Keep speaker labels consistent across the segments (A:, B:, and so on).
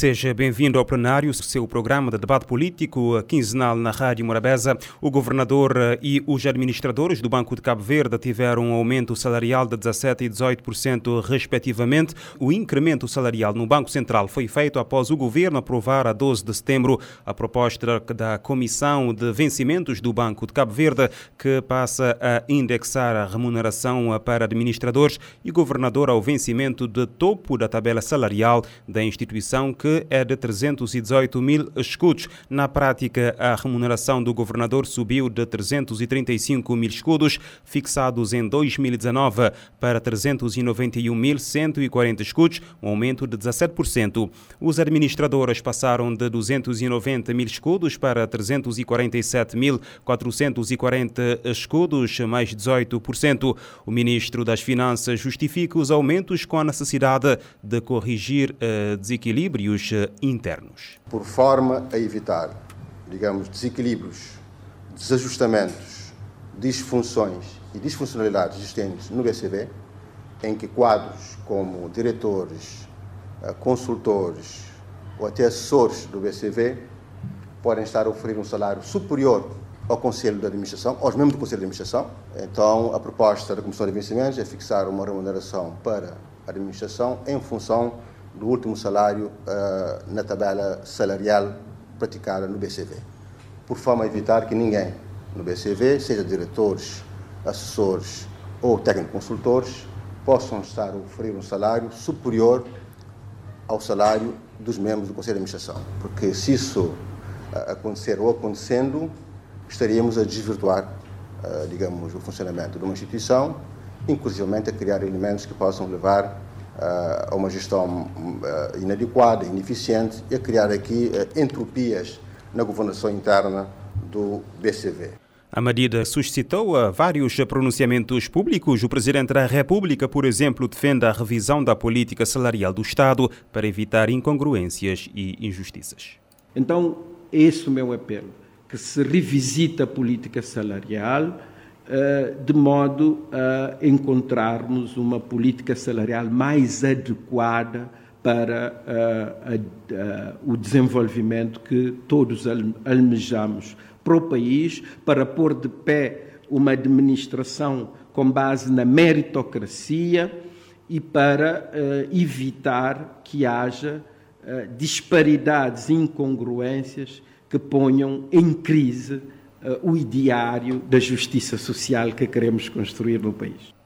A: Seja bem-vindo ao plenário, seu programa de debate político quinzenal na Rádio Morabeza. O governador e os administradores do Banco de Cabo Verde tiveram um aumento salarial de 17% e 18%, respectivamente. O incremento salarial no Banco Central foi feito após o governo aprovar a 12 de setembro a proposta da Comissão de Vencimentos do Banco de Cabo Verde, que passa a indexar a remuneração para administradores e governador ao vencimento de topo da tabela salarial da instituição que é de 318 mil escudos. Na prática, a remuneração do governador subiu de 335 mil escudos, fixados em 2019, para 391.140 escudos, um aumento de 17%. Os administradores passaram de 290 mil escudos para 347.440 escudos, mais 18%. O ministro das Finanças justifica os aumentos com a necessidade de corrigir uh, desequilíbrios desequilíbrios internos.
B: Por forma a evitar, digamos, desequilíbrios, desajustamentos, disfunções e disfuncionalidades existentes no BCB, em que quadros como diretores, eh, consultores ou até assessores do BCV podem estar a oferecer um salário superior ao Conselho de Administração, aos membros do Conselho de Administração. Então, a proposta da Comissão de Vencimentos é fixar uma remuneração para a administração em função do último salário uh, na tabela salarial praticada no BCV, por forma a evitar que ninguém no BCV, seja diretores, assessores ou técnicos consultores, possam estar a oferecer um salário superior ao salário dos membros do Conselho de Administração. Porque se isso uh, acontecer ou acontecendo, estaríamos a desvirtuar, uh, digamos, o funcionamento de uma instituição, inclusivamente a criar elementos que possam levar a uma gestão eh, inadequada, ineficiente e a criar aqui eh, entropias na governação interna do BCV.
A: A medida suscitou vários pronunciamentos públicos. O Presidente da República, por exemplo, defende a revisão da política salarial do Estado para evitar incongruências e injustiças.
C: Então, esse é o meu apelo, que se revisite a política salarial, eh, de modo a encontrarmos uma política salarial mais adequada para uh, uh, o desenvolvimento que todos almejamos. Para o país, para pôr de pé uma administração com base na meritocracia e para evitar que haja disparidades incongruências que ponham em crise o ideário da justiça social que queremos construir no país.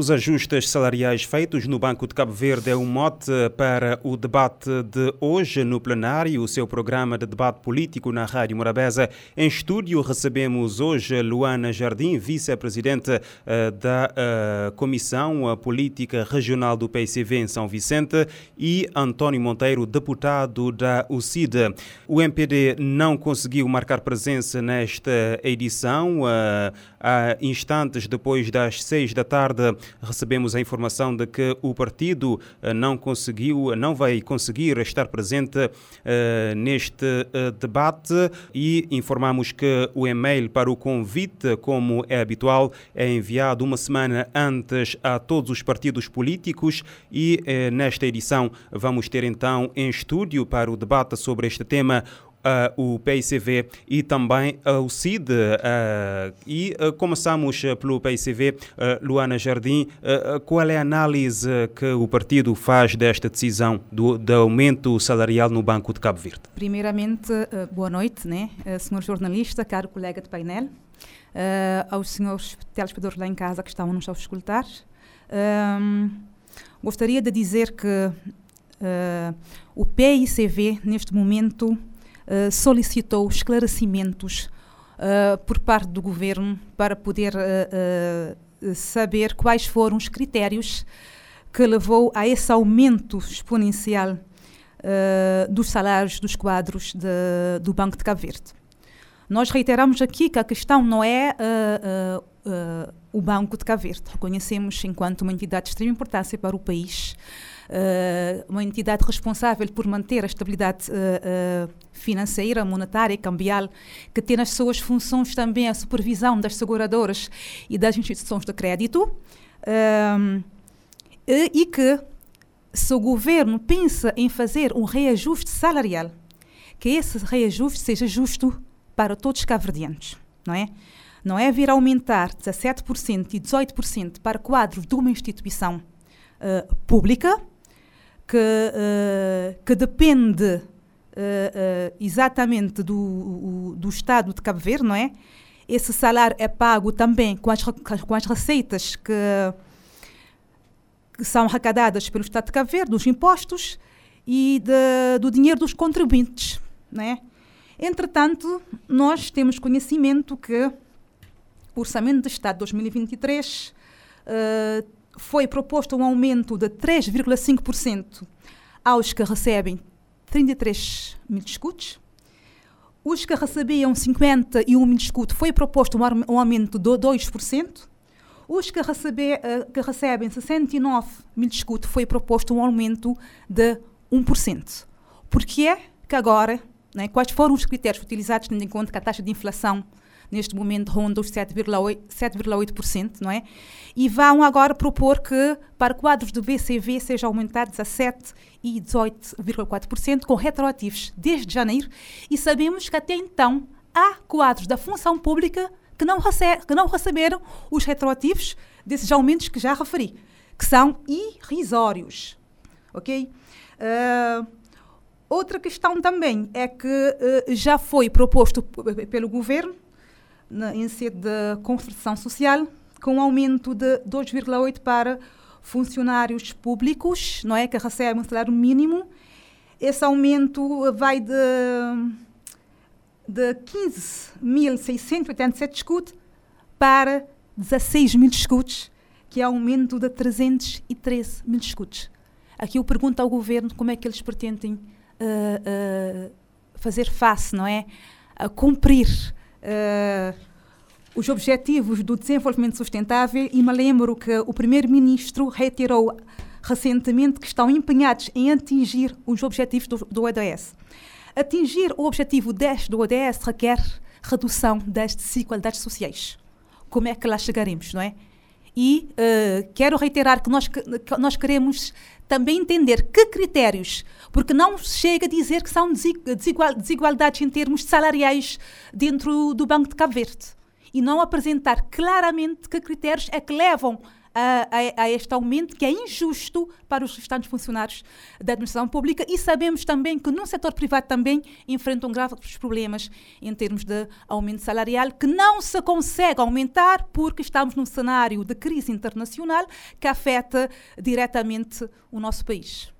A: Os ajustes salariais feitos no Banco de Cabo Verde é um mote para o debate de hoje no plenário, o seu programa de debate político na Rádio Morabeza. Em estúdio recebemos hoje Luana Jardim, vice-presidente uh, da uh, Comissão Política Regional do PCV em São Vicente, e António Monteiro, deputado da UCID. O MPD não conseguiu marcar presença nesta edição. Há instantes depois das seis da tarde recebemos a informação de que o partido eh, não conseguiu, não vai conseguir estar presente uh, neste uh, debate e informamos que o e-mail para o convite, como é habitual, é enviado uma semana antes a todos os partidos políticos e nesta edição vamos ter então em estúdio para o debate sobre este tema Uh, o PICV e também uh, o CID. Uh, e começamos pelo PICV. Luana Jardim, qual é a análise que o partido faz desta decisão do, do aumento salarial no Banco de Cabo Verde?
D: Primeiramente, boa noite, né? senhor jornalista, caro colega de painel, aos senhores telespectadores lá em casa que estão nos a escutar. gostaria de dizer que o PICV, neste momento, eh, solicitou esclarecimentos uh, por parte do governo para poder uh, saber quais foram os critérios que levou a esse aumento exponencial dos salários dos quadros de, do Banco de Cabo Verde. Nós reiteramos aqui que a questão não é o Banco de Cabo Verde. Reconhecemos enquanto uma entidade de extrema importância para o país uma entidade responsável por manter a estabilidade uh, uh, financeira, monetária e cambial, que tem nas suas funções também a supervisão das seguradoras e das instituições de crédito, e, que se o governo pensa em fazer um reajuste salarial, que esse reajuste seja justo para todos os cabo-verdianos, não é? Não é vir aumentar 17% e 18% para quadros de uma instituição uh, pública que, uh, que depende uh, exatamente do, do Estado de Cabo Verde, não é? Esse salário é pago também com as, com as receitas que, que são arrecadadas pelo Estado de Cabo Verde, dos impostos e de, do dinheiro dos contribuintes, não é? Entretanto, nós temos conhecimento que o Orçamento de Estado de 2023 uh, foi proposto um aumento de 3,5% aos que recebem 33 mil escudos. Os que recebiam 51 mil escudos foi proposto um, aumento de 2%. Os que, recebe, que recebem 69 mil escudos foi proposto um aumento de 1%. Por que é que agora né? Quais foram os critérios utilizados, tendo em conta que a taxa de inflação neste momento ronda os 7,8%, não é? E vão agora propor que para quadros do BCV seja aumentado 17 e 18,4% com retroativos desde janeiro e sabemos que até então há quadros da função pública que não, recebe, que não receberam os retroativos desses aumentos que já referi, que são irrisórios, ok? Uh, Outra questão também é que uh, já foi proposto pelo governo, na, em sede de construção social, com um aumento de 2,8 para funcionários públicos, não é, que recebem um salário mínimo. Esse aumento vai de, de 15.687 escudos para 16 mil escudos, que é aumento de 313 mil escudos. Aqui eu pergunto ao governo como é que eles pretendem uh, fazer face, não é? A cumprir uh, os objetivos do desenvolvimento sustentável e me lembro que o primeiro-ministro reiterou recentemente que estão empenhados em atingir os objetivos do, do ODS. Atingir o objetivo 10 do ODS requer redução das desigualdades sociais. Como é que lá chegaremos, não é? E uh, quero reiterar que nós, que nós queremos também entender que critérios, porque não chega a dizer que são desigual, desigualdades em termos salariais dentro do Banco de Cabo Verde. E não apresentar claramente que critérios é que levam a, a, a, este aumento que é injusto para os restantes funcionários da administração pública e sabemos também que no setor privado também enfrentam graves problemas em termos de aumento salarial que não se consegue aumentar porque estamos num cenário de crise internacional que afeta diretamente o nosso país.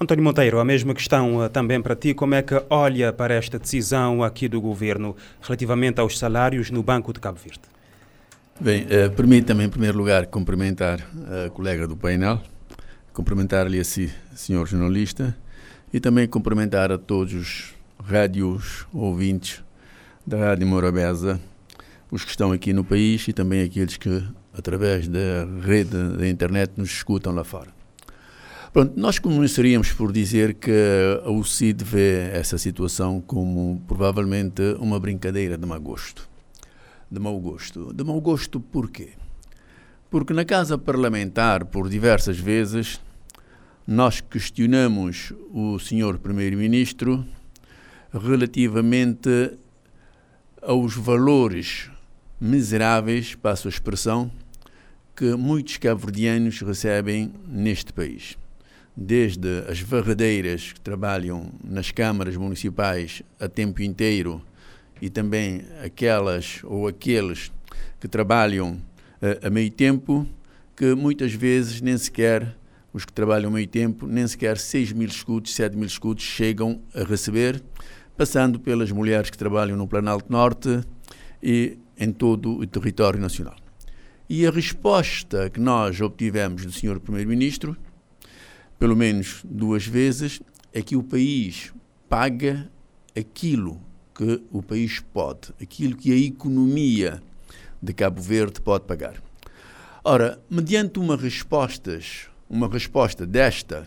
A: António Monteiro, a mesma questão uh, também para ti. Como é que olha para esta decisão aqui do governo relativamente aos salários no Banco de Cabo Verde?
E: Bem, uh, permita-me em primeiro lugar cumprimentar a colega do painel, cumprimentar-lhe a si, senhor jornalista, e também cumprimentar a todos os rádios ouvintes da Rádio Morabeza, os que estão aqui no país e também aqueles que, através da rede da internet, nos escutam lá fora. Pronto, nós começaríamos por dizer que a UCID vê essa situação como provavelmente uma brincadeira de mau gosto de mau gosto. De mau gosto porquê? Porque na Casa Parlamentar, por diversas vezes, nós questionamos o senhor Primeiro-Ministro relativamente aos valores miseráveis, passo a expressão, que muitos cabo-verdianos recebem neste país. Desde as varredeiras que trabalham nas câmaras municipais a tempo inteiro e também aquelas ou aqueles que trabalham uh, a meio tempo, que muitas vezes nem sequer, os que trabalham meio tempo, nem sequer 6 mil escudos, 7 mil escudos chegam a receber, passando pelas mulheres que trabalham no Planalto Norte e em todo o território nacional. E a resposta que nós obtivemos do Sr. Primeiro-Ministro, pelo menos duas vezes, é que o país paga aquilo que o país pode, aquilo que a economia de Cabo Verde pode pagar. Ora, mediante uma respostas, uma resposta desta,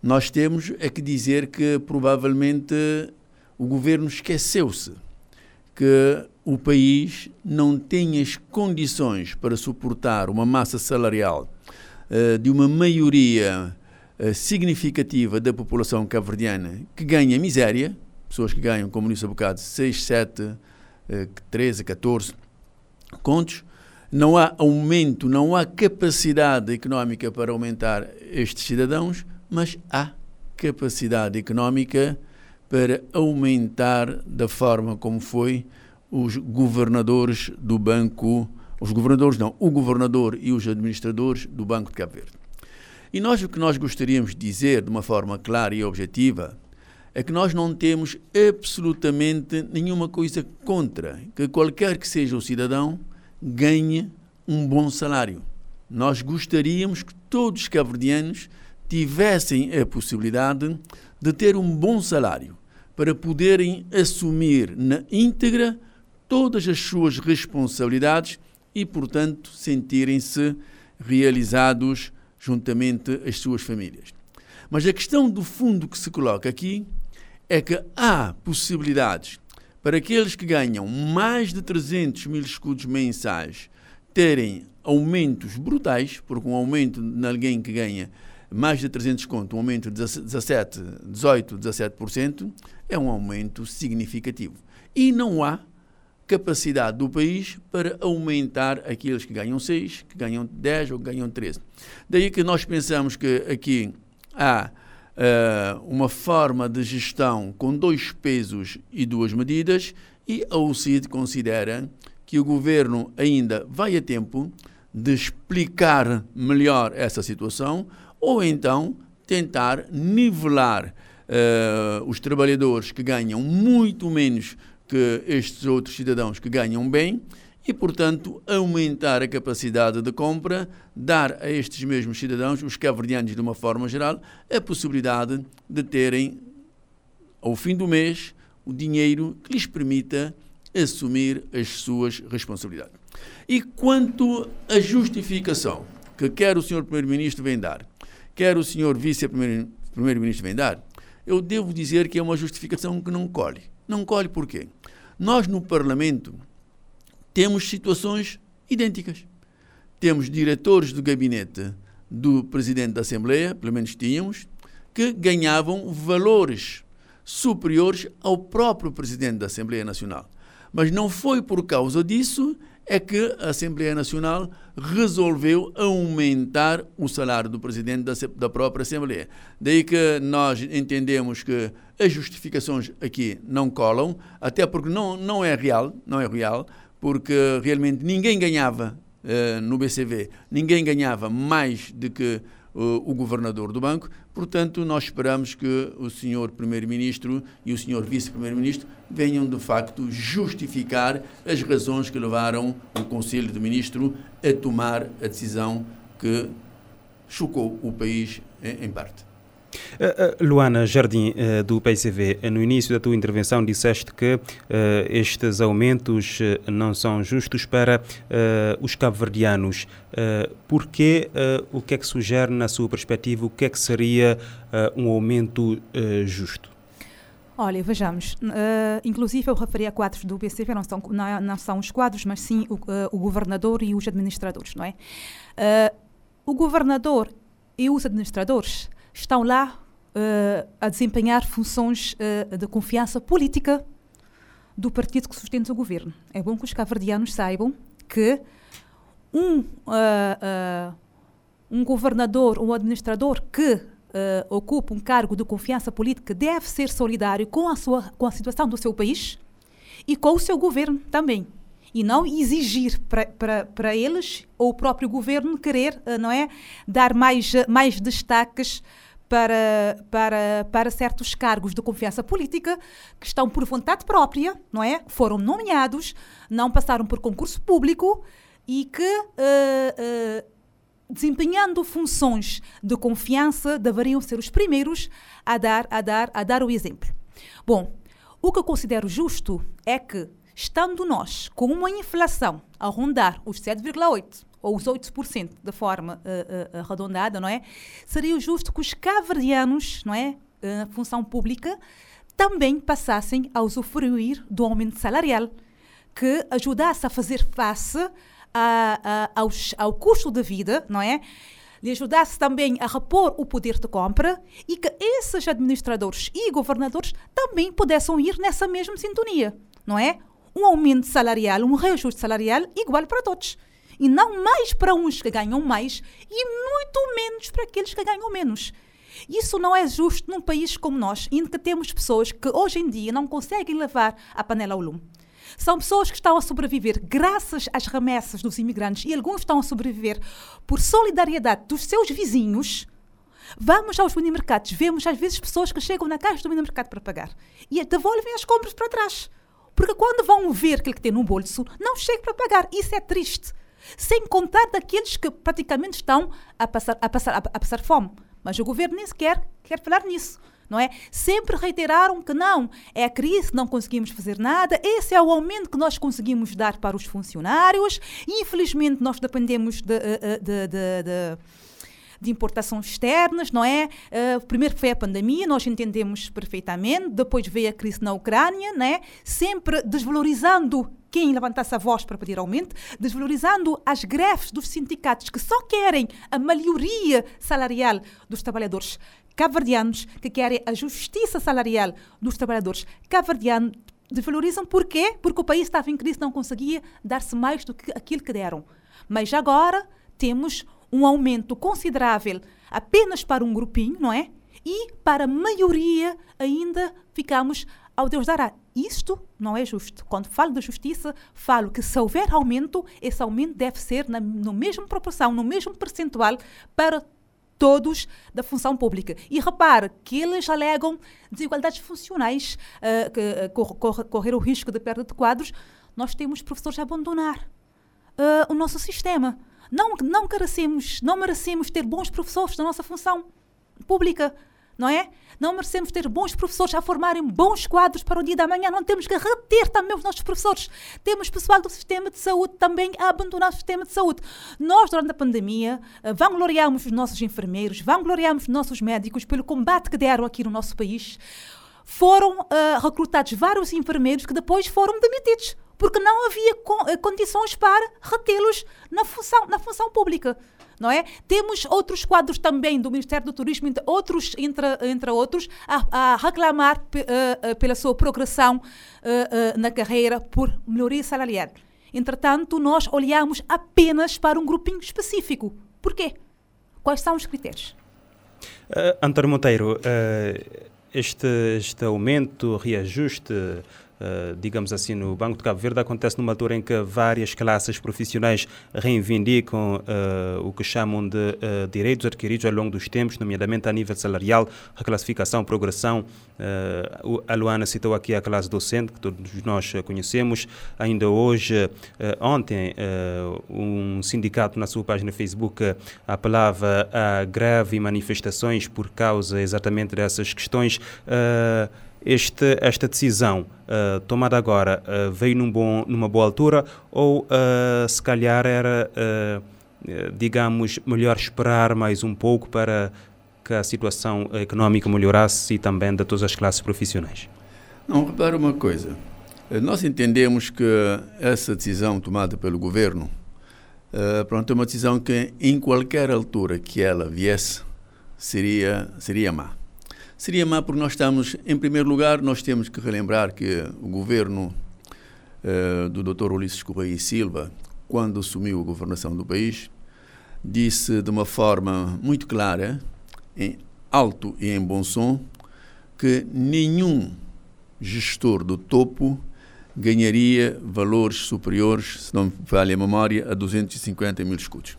E: nós temos é que dizer que provavelmente o governo esqueceu-se que o país não tem as condições para suportar uma massa salarial uh, de uma maioria uh, significativa da população cabo-verdiana que ganha miséria, pessoas que ganham, como disse há bocado, 6, 7, uh, 13, 14 contos, não há aumento, não há capacidade económica para aumentar estes cidadãos, mas há capacidade económica para aumentar da forma como foi os governadores do banco, os governadores não, o governador e os administradores do Banco de Cabo Verde. E nós o que nós gostaríamos de dizer de uma forma clara e objetiva é que nós não temos absolutamente nenhuma coisa contra que qualquer que seja o cidadão ganhe um bom salário. Nós gostaríamos que todos os cabo-verdianos tivessem a possibilidade de ter um bom salário para poderem assumir na íntegra todas as suas responsabilidades e, portanto, sentirem-se realizados juntamente às suas famílias. Mas a questão do fundo que se coloca aqui é que há possibilidades para aqueles que ganham mais de 300 mil escudos mensais terem aumentos brutais, porque um aumento de alguém que ganha mais de 300 conto, um aumento de 17, 18, 17%, é um aumento significativo. E não há capacidade do país para aumentar aqueles que ganham 6, que ganham 10 ou que ganham 13. Daí que nós pensamos que aqui há uh, uma forma de gestão com dois pesos e duas medidas e a UCID considera que o governo ainda vai a tempo de explicar melhor essa situação ou então tentar nivelar uh, os trabalhadores que ganham muito menos que estes outros cidadãos que ganham bem e, portanto, aumentar a capacidade de compra, dar a estes mesmos cidadãos, os cabo-verdianos de uma forma geral, a possibilidade de terem, ao fim do mês, o dinheiro que lhes permita assumir as suas responsabilidades. E quanto à justificação que quer o Sr. Primeiro-Ministro vem dar, quer o Sr. Vice-Primeiro-Ministro vem dar, eu devo dizer que é uma justificação que não colhe. Não colhe por quê? Nós, no Parlamento, temos situações idênticas. Temos diretores do gabinete do Presidente da Assembleia, pelo menos tínhamos, que ganhavam valores superiores ao próprio Presidente da Assembleia Nacional. Mas não foi por causa disso é que a Assembleia Nacional resolveu aumentar o salário do presidente da, da, própria Assembleia. Daí que nós entendemos que as justificações aqui não colam, até porque não, não é real, não é real, porque realmente ninguém ganhava uh, no BCV, ninguém ganhava mais do que uh, o governador do banco. Portanto, nós esperamos que o senhor primeiro-ministro e o senhor vice-primeiro-ministro venham de facto justificar as razões que levaram o Conselho de Ministros a tomar a decisão que chocou o país em, em parte.
A: Uh, uh, Luana Jardim, uh, do PCV, no início da tua intervenção disseste que estes aumentos não são justos para os cabo-verdianos. Por que, o que é que sugere, na sua perspectiva, o que é que seria um aumento justo?
D: Olha, vejamos. Uh, inclusive, eu referi a quadros do BCV, não são, não, não são os quadros, mas sim o, uh, o, governador e os administradores, não é? Uh, o governador e os administradores estão lá uh, a desempenhar funções uh, de confiança política do partido que sustenta o governo. É bom que os cavardianos saibam que um, uh, um governador, um administrador que ocupa um cargo de confiança política deve ser solidário com a, sua, com a situação do seu país e com o seu governo também e não exigir para eles ou o próprio governo querer, não é, dar mais, mais destaques para, para, para certos cargos de confiança política que estão por vontade própria, não é? Foram nomeados, não passaram por concurso público e que, uh, uh, desempenhando funções de confiança, deveriam ser os primeiros a dar, a dar, a dar o exemplo. Bom, o que eu considero justo é que, estando nós com uma inflação a rondar os 7,8%, ou os 8% de forma uh, uh, arredondada, não é? Seria justo que os caverdianos, não é? Uh, função pública, também passassem a usufruir do aumento salarial, que ajudasse a fazer face a, a, aos, ao custo de vida, não é? lhe ajudasse também a repor o poder de compra e que esses administradores e governadores também pudessem ir nessa mesma sintonia, não é? Um aumento salarial, um reajuste salarial igual para todos. E não mais para uns que ganham mais e muito menos para aqueles que ganham menos. Isso não é justo num país como nós, em que temos pessoas que hoje em dia não conseguem levar a panela ao lume. São pessoas que estão a sobreviver graças às remessas dos imigrantes e alguns estão a sobreviver por solidariedade dos seus vizinhos. Vamos aos mini-mercados, vemos às vezes pessoas que chegam na caixa do mini-mercado para pagar e devolvem as compras para trás. Porque quando vão ver aquilo que tem no bolso, não chega para pagar. Isso é triste. Sem contar daqueles que praticamente estão a passar, a passar, a passar fome. Mas o governo nem sequer quer falar nisso. Não é? Sempre reiteraram que não, é a crise, não conseguimos fazer nada, esse é o aumento que nós conseguimos dar para os funcionários. Infelizmente, nós dependemos de, eh, eh, de, de, de de importações externas, não é? Uh, primeiro foi a pandemia, nós entendemos perfeitamente, depois veio a crise na Ucrânia, né? sempre desvalorizando quem levantasse a voz para pedir aumento, desvalorizando as greves dos sindicatos que só querem a melhoria salarial dos trabalhadores cabo-verdianos, que querem a justiça salarial dos trabalhadores cabo-verdianos, desvalorizam por quê? Porque o país estava em crise, não conseguia dar-se mais do que aquilo que deram. Mas agora temos um aumento considerável apenas para um grupinho, não é? E para a maioria ainda ficamos ao Deus dará. Isto não é justo. Quando falo de justiça, falo que se houver aumento, esse aumento deve ser na no mesma proporção, no mesmo percentual para todos da função pública. E repare que eles alegam desigualdades funcionais, uh, que uh, cor correr o risco de perda de quadros. Nós temos professores a abandonar uh, o nosso sistema. Não, não, carecemos, não merecemos ter bons professores na nossa função pública, não é? Não merecemos ter bons professores a formarem bons quadros para o dia da manhã. Não temos que reter também os nossos professores. Temos pessoal do sistema de saúde também a abandonar o sistema de saúde. Nós, durante a pandemia, eh, vangloriamos os nossos enfermeiros, vangloriamos os nossos médicos pelo combate que deram aqui no nosso país. Foram uh, recrutados vários enfermeiros que depois foram demitidos porque não havia eh, condições para retê-los na função, na função pública. Não é? Temos outros quadros também do Ministério do Turismo, entre outros, entre, entre outros, a, a reclamar uh, uh, pela sua progressão uh, na carreira por melhoria salarial. Entretanto, nós olhamos apenas para um grupinho específico. Por quê? Quais são os critérios?
A: Uh, António Monteiro, este, este aumento, reajuste eh, digamos assim, no Banco de Cabo Verde acontece numa altura em que várias classes profissionais reivindicam uh, o que chamam de uh, direitos adquiridos ao longo dos tempos, nomeadamente a nível salarial, reclassificação, progressão. a Luana citou aqui a classe docente, que todos nós conhecemos. Ainda hoje, ontem, um sindicato na sua página Facebook apelava a greve manifestações por causa exatamente dessas questões este, esta decisão uh, tomada agora uh, veio num bom, numa boa altura ou uh, se calhar era, digamos, melhor esperar mais um pouco para que a situação económica melhorasse e também de todas as classes profissionais?
E: Não, repara uma coisa. Nós entendemos que essa decisão tomada pelo governo pronto, é uma decisão que, em qualquer altura que ela viesse, seria, seria má. Seria má porque nós estamos, em primeiro lugar, nós temos que relembrar que o governo uh, do Dr. Ulisses Correia e Silva, quando assumiu a governação do país, disse de uma forma muito clara, em alto e em bom som, que nenhum gestor do topo ganharia valores superiores, se não me falha a memória, a 250 mil escudos.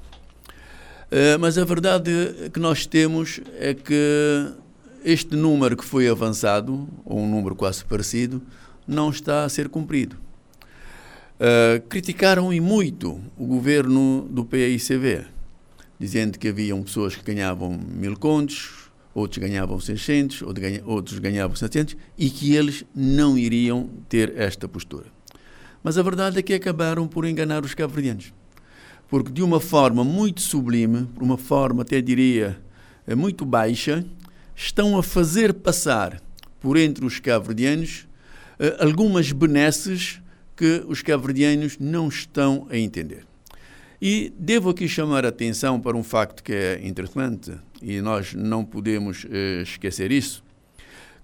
E: Uh, mas a verdade que nós temos é que este número que foi avançado, ou um número quase parecido, não está a ser cumprido. Uh, criticaram e muito o governo do PAICV, dizendo que haviam pessoas que ganhavam mil contos, outros ganhavam 600, outros ganhavam 700, e que eles não iriam ter esta postura. Mas a verdade é que acabaram por enganar os cabo-verdianos. Porque de uma forma muito sublime, por uma forma até diria eh, muito baixa, estão a fazer passar por entre os cabo-verdianos algumas benesses que os cabo-verdianos não estão a entender. E devo aqui chamar a atenção para um facto que é interessante, e nós não podemos eh, esquecer isso,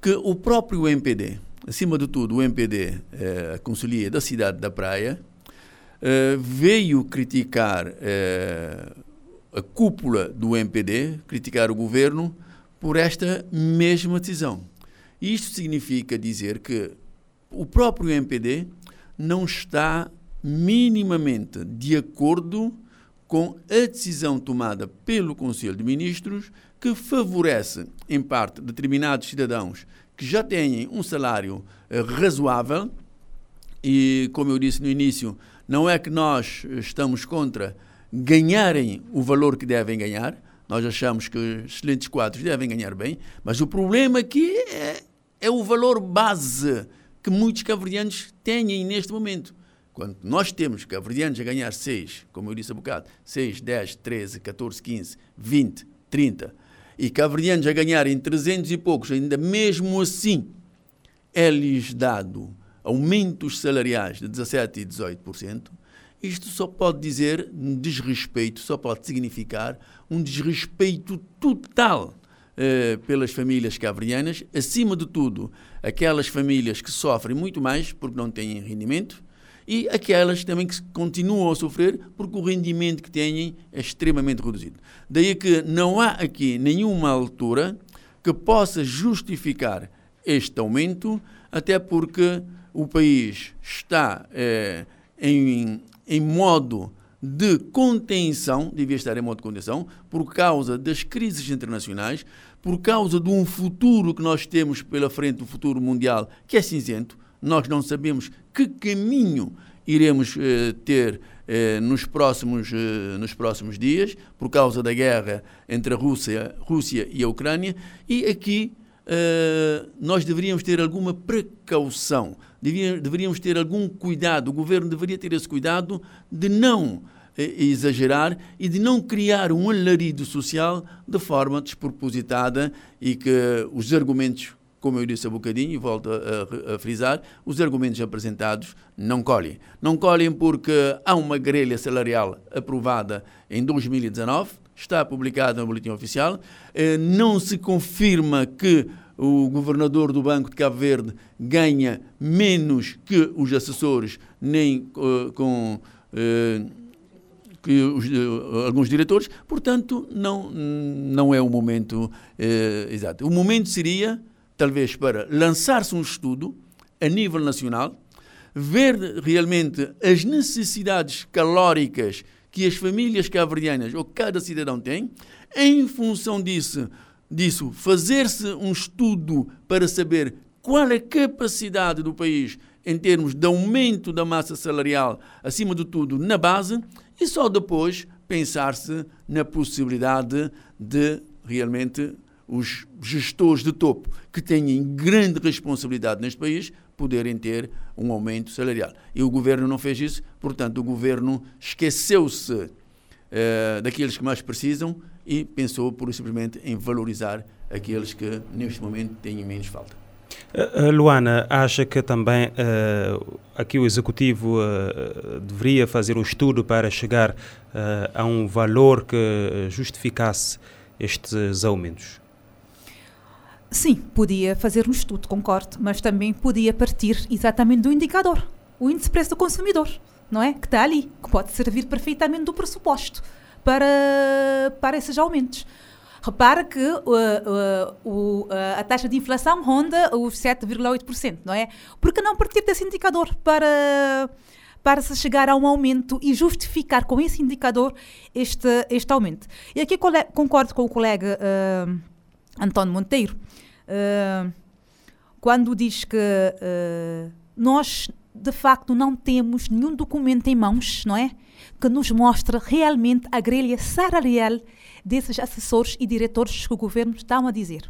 E: que o próprio MPD, acima de tudo o MPD, eh, a Conselhia da Cidade da Praia, eh, veio criticar eh, a cúpula do MPD, criticar o governo por esta mesma decisão. Isto significa dizer que o próprio MPD não está minimamente de acordo com a decisão tomada pelo Conselho de Ministros, que favorece, em parte, determinados cidadãos que já têm um salário eh, razoável. E, como eu disse no início, não é que nós estamos contra ganharem o valor que devem ganhar. Nós achamos que excelentes quadros devem ganhar bem, mas o problema aqui é, é o valor base que muitos cabo-verdianos têm neste momento. Quando nós temos cabo-verdianos a ganhar 6, como eu disse há bocado, 6, 10, 13, 14, 15, 20, 30, e cabo-verdianos a ganharem 300 e poucos, ainda mesmo assim é-lhes dado aumentos salariais de 17% e 18%, isto só pode dizer um desrespeito, só pode significar um desrespeito total eh, pelas famílias cabo-verdianas, acima de tudo, aquelas famílias que sofrem muito mais porque não têm rendimento e aquelas também que continuam a sofrer porque o rendimento que têm é extremamente reduzido. Daí que não há aqui nenhuma altura que possa justificar este aumento, até porque o país está eh, em, em modo de contenção, devia estar em modo de contenção, por causa das crises internacionais, por causa de um futuro que nós temos pela frente, um futuro mundial que é cinzento, nós não sabemos que caminho iremos eh, ter eh, nos, próximos, eh, nos próximos dias, por causa da guerra entre a Rússia, Rússia e a Ucrânia, e aqui eh, nós deveríamos ter alguma precaução, deveríamos ter algum cuidado, o governo deveria ter esse cuidado de não exagerar e de não criar um alarido social de forma despropositada e que os argumentos, como eu disse há bocadinho e volto a, a, frisar, os argumentos apresentados não colhem. Não colhem porque há uma grelha salarial aprovada em 2019, está publicada no Boletim Oficial, eh, não se confirma que o governador do Banco de Cabo Verde ganha menos que os assessores, nem uh, com uh, que os, eh, alguns diretores, portanto, não, não é o momento eh, exato. O momento seria, talvez, para lançar-se um estudo a nível nacional, ver realmente as necessidades calóricas que as famílias caverdianas ou cada cidadão tem, em função disso, disso fazer-se um estudo para saber qual é a capacidade do país em termos de aumento da massa salarial, acima de tudo na base, e só depois pensar-se na possibilidade de realmente os gestores de topo que têm grande responsabilidade neste país poderem ter um aumento salarial. E o governo não fez isso, portanto, o governo esqueceu-se eh, daqueles que mais precisam e pensou, por simplesmente, em valorizar aqueles que neste momento têm menos falta.
A: Uh, Luana, acha que também uh, aqui o Executivo uh, deveria fazer um estudo para chegar a um valor que justificasse estes aumentos?
D: Sim, podia fazer um estudo, concordo, mas também podia partir exatamente do indicador, o índice de preço do consumidor, não é? Que está ali, que pode servir perfeitamente do pressuposto para, para esses aumentos. Repara que uh, uh, uh, a taxa de inflação ronda os 7,8%, não é? Por que não partir desse indicador para, para se chegar a um aumento e justificar com esse indicador este, este aumento? E aqui concordo com o colega uh, António Monteiro, uh, quando diz que uh, nós, de facto, não temos nenhum documento em mãos, não é? Que nos mostra realmente a grelha salarial desses assessores e diretores que o governo está a dizer.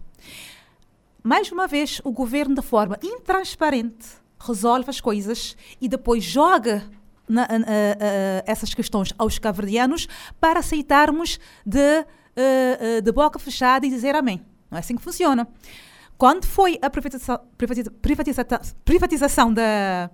D: Mais uma vez, o governo, de forma intransparente, resolve as coisas e depois joga na, essas questões aos caverdianos para aceitarmos de, de boca fechada e dizer amém. Não é assim que funciona. Quando foi a privatização, privatiza, privatização da,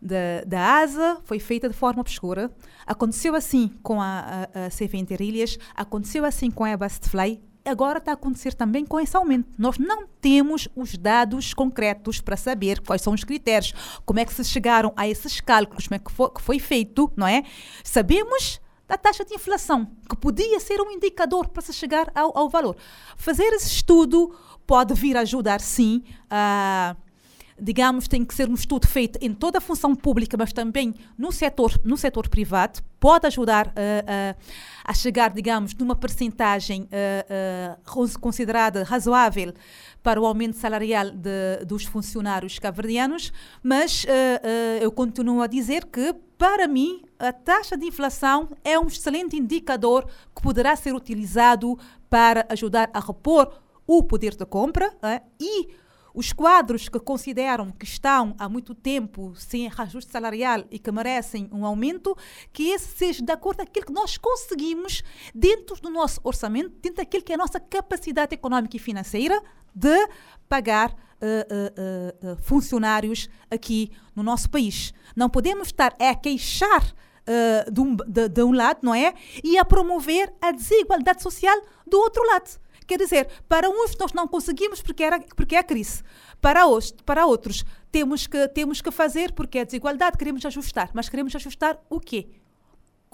D: da, da ASA foi feita de forma obscura. Aconteceu assim com a, a, a CV Interilhas, aconteceu assim com a Bastfly, agora está a acontecer também com esse aumento. Nós não temos os dados concretos para saber quais são os critérios, como é que se chegaram a esses cálculos, como é que foi, que foi feito, não é? Sabemos da taxa de inflação, que podia ser um indicador para se chegar ao, ao valor. Fazer esse estudo pode vir ajudar, sim, a digamos, tem que ser um estudo feito em toda a função pública, mas também no setor, no setor privado, pode ajudar uh, uh, a chegar, digamos, numa percentagem uh, considerada razoável para o aumento salarial de, dos funcionários cabo-verdianos, mas eu continuo a dizer que, para mim, a taxa de inflação é um excelente indicador que poderá ser utilizado para ajudar a repor o poder de compra e os quadros que consideram que estão há muito tempo sem reajuste salarial e que merecem um aumento, que esse seja de acordo com aquilo que nós conseguimos dentro do nosso orçamento, dentro daquilo que é a nossa capacidade económica e financeira de pagar uh, uh, uh, funcionários aqui no nosso país. Não podemos estar a queixar de, um, de, de um lado, não é? E a promover a desigualdade social do outro lado. Quer dizer, para uns nós não conseguimos porque, era, porque é a crise. Para, os, para outros, temos que, temos que fazer porque é desigualdade, queremos ajustar. Mas queremos ajustar o quê?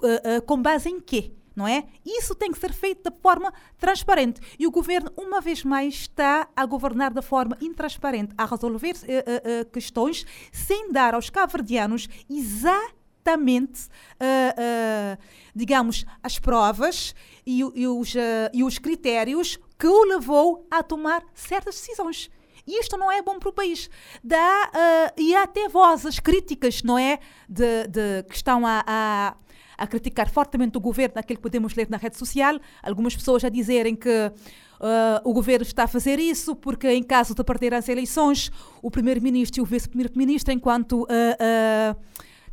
D: Uh, uh, com base em quê? Não é? Isso tem que ser feito de forma transparente. E o governo, uma vez mais, está a governar de forma intransparente, a resolver uh, questões sem dar aos cabo-verdianos exatamente, digamos, as provas e, e, os, uh, e os critérios que o levou a tomar certas decisões. E isto não é bom para o país. Dá, uh, e há até vozes críticas, não é? De, de que estão a, a, a, criticar fortemente o governo, aquilo que podemos ler na rede social. Algumas pessoas a dizerem que uh, o governo está a fazer isso porque, em caso de perder as eleições, o primeiro-ministro e o vice-primeiro-ministro, enquanto uh,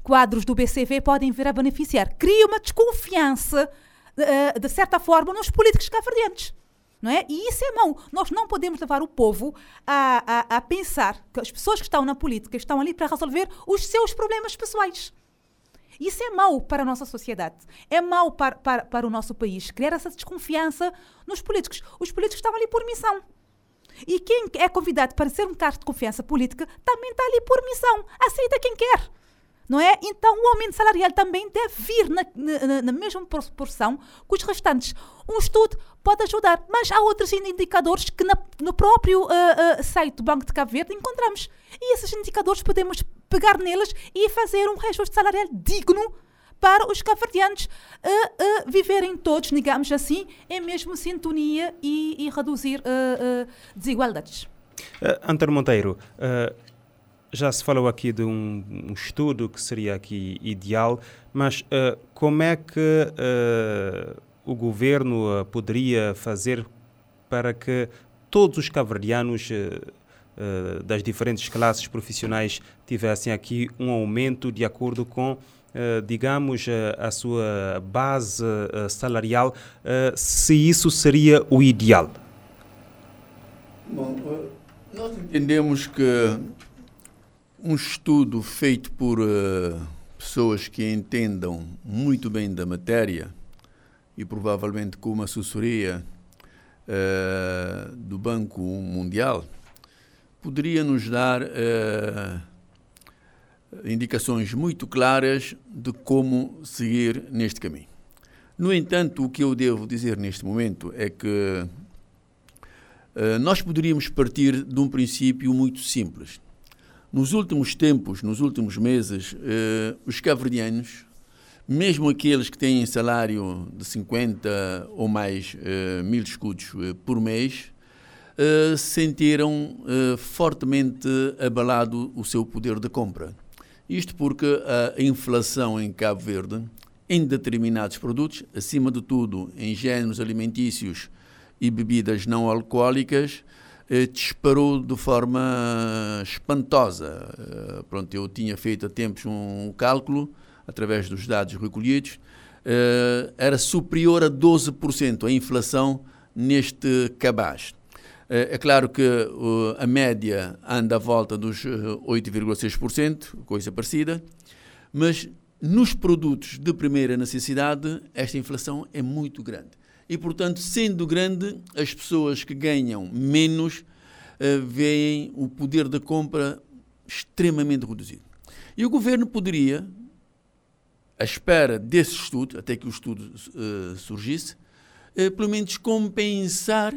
D: quadros do BCV, podem vir a beneficiar. Cria uma desconfiança de, de certa forma, nos políticos cabo-verdianos. Não é? E isso é mau. Nós não podemos levar o povo a, a, a, pensar que as pessoas que estão na política estão ali para resolver os seus problemas pessoais. Isso é mau para a nossa sociedade. É mau para, para, para o nosso país. Criar essa desconfiança nos políticos. Os políticos estão ali por missão. E quem é convidado para ser um cargo de confiança política também está ali por missão. Aceita quem quer não é? Então o aumento salarial também deve vir na, na, na mesma proporção que os restantes. Um estudo pode ajudar, mas há outros indicadores que na, no próprio uh, uh, site do Banco de Cabo Verde encontramos. E esses indicadores podemos pegar neles e fazer um reajuste salarial digno para os cabo-verdianos uh, uh, viverem todos, digamos assim, em mesma sintonia e, e reduzir uh, desigualdades.
A: Uh, Monteiro, já se falou aqui de um, um, estudo que seria aqui ideal, mas uh, como é que uh, o governo uh, poderia fazer para que todos os caverdianos das diferentes classes profissionais tivessem aqui um aumento de acordo com digamos, a sua base salarial, se isso seria o ideal?
E: Bom, nós entendemos que um estudo feito por uh, pessoas que entendam muito bem da matéria e provavelmente com uma assessoria uh, do Banco Mundial poderia nos dar uh, indicações muito claras de como seguir neste caminho. No entanto, o que eu devo dizer neste momento é que nós poderíamos partir de um princípio muito simples nos últimos tempos, nos últimos meses, eh, os caverdianos, mesmo aqueles que têm salário de 50 ou mais eh, mil escudos eh, por mês, eh, sentiram eh, fortemente abalado o seu poder de compra. Isto porque a inflação em Cabo Verde, em determinados produtos, acima de tudo em géneros alimentícios e bebidas não alcoólicas, disparou de forma espantosa. Eh, pronto, eu tinha feito há tempos um cálculo, através dos dados recolhidos, eh, era superior a 12% a inflação neste cabaz. É, claro que a média anda à volta dos 8,6%, coisa parecida, mas nos produtos de primeira necessidade esta inflação é muito grande. E, portanto, sendo grande, as pessoas que ganham menos uh, veem o poder de compra extremamente reduzido. E o governo poderia, à espera desse estudo, até que o estudo uh, surgisse, uh, pelo menos compensar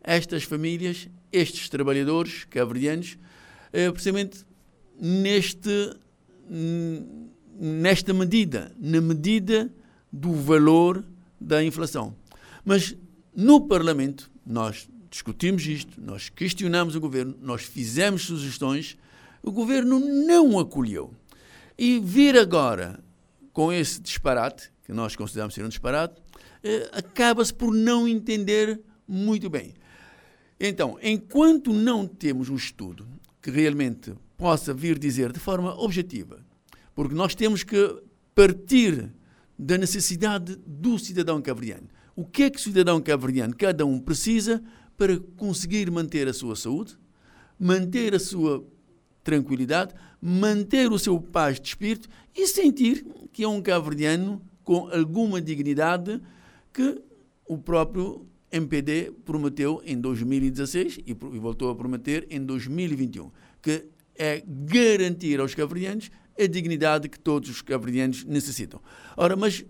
E: estas famílias, estes trabalhadores cabo-verdianos, uh, precisamente neste, nesta medida, na medida do valor da inflação. Mas no Parlamento, nós discutimos isto, nós questionamos o governo, nós fizemos sugestões, o governo não acolheu. E vir agora com esse disparate, que nós consideramos ser um disparate, eh, acaba-se por não entender muito bem. Então, enquanto não temos um estudo que realmente possa vir dizer de forma objetiva, porque nós temos que partir da necessidade do cidadão cabriano. O que é que o cidadão cabriano, cada um precisa para conseguir manter a sua saúde, manter a sua tranquilidade, manter o seu paz de espírito e sentir que é um cabo-verdiano com alguma dignidade que o próprio MPD prometeu em 2016 e voltou a prometer em 2021, que é garantir aos cabo-verdianos a dignidade que todos os cabo-verdianos necessitam. Ora, mas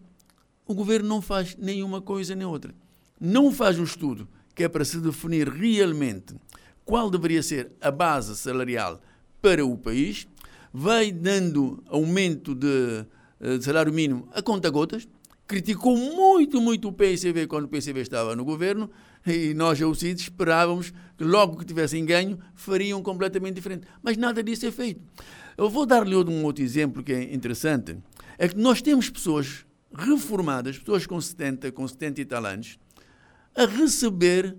E: o governo não faz nenhuma coisa nem outra. Não faz um estudo que é para se definir realmente qual deveria ser a base salarial para o país, vai dando aumento de, eh, de salário mínimo a conta gotas, criticou muito, muito o PCV quando o PCV estava no governo e nós, ao CID, esperávamos que logo que tivessem ganho fariam completamente diferente. Mas nada disso é feito. Eu vou dar-lhe um outro exemplo que é interessante. É que nós temos pessoas reformadas, pessoas com 70, com 70 e tal anos, a receber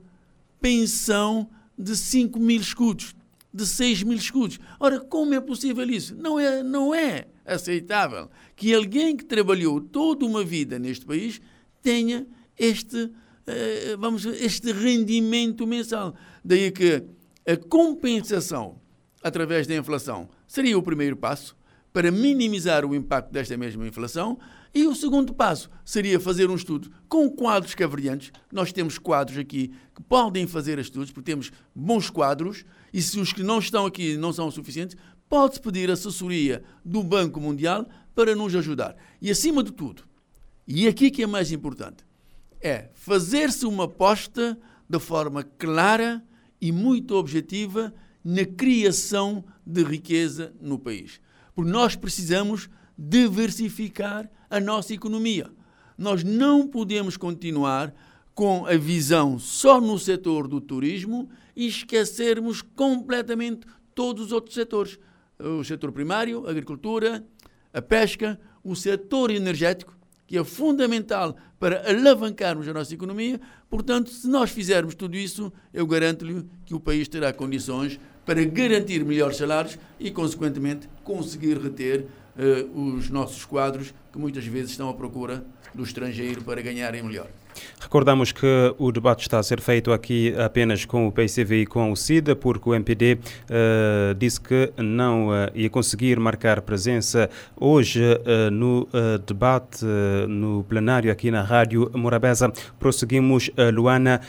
E: pensão de 5 mil escudos de 6 mil escudos. Ora, como é possível isso? Não é, não é aceitável que alguém que trabalhou toda uma vida neste país tenha este, eh, vamos, este rendimento mensal. Daí que a compensação através da inflação seria o primeiro passo para minimizar o impacto desta mesma inflação. E o segundo passo seria fazer um estudo com quadros cavariantes. Nós temos quadros aqui que podem fazer estudos, porque temos bons quadros e se os que não estão aqui não são suficientes, pode-se pedir assessoria do Banco Mundial para nos ajudar. E acima de tudo, e aqui que é mais importante, é fazer-se uma aposta de forma clara e muito objetiva na criação de riqueza no país. Porque nós precisamos diversificar a nossa economia. Nós não podemos continuar com a visão só no setor do turismo e esquecermos completamente todos os outros setores. O setor primário, a agricultura, a pesca, o setor energético, que é fundamental para alavancarmos a nossa economia. Portanto, se nós fizermos tudo isso, eu garanto-lhe que o país terá condições para garantir melhores salários e, consequentemente, conseguir reter os nossos quadros que muitas vezes estão à procura do estrangeiro para ganharem melhor.
A: Recordamos que o debate está a ser feito aqui apenas com o PCV e com o CIDA, porque o MPD uh, eh, disse que não uh, ia conseguir marcar presença hoje uh, no debate, no plenário aqui na Rádio Morabeza. Prosseguimos, Luana,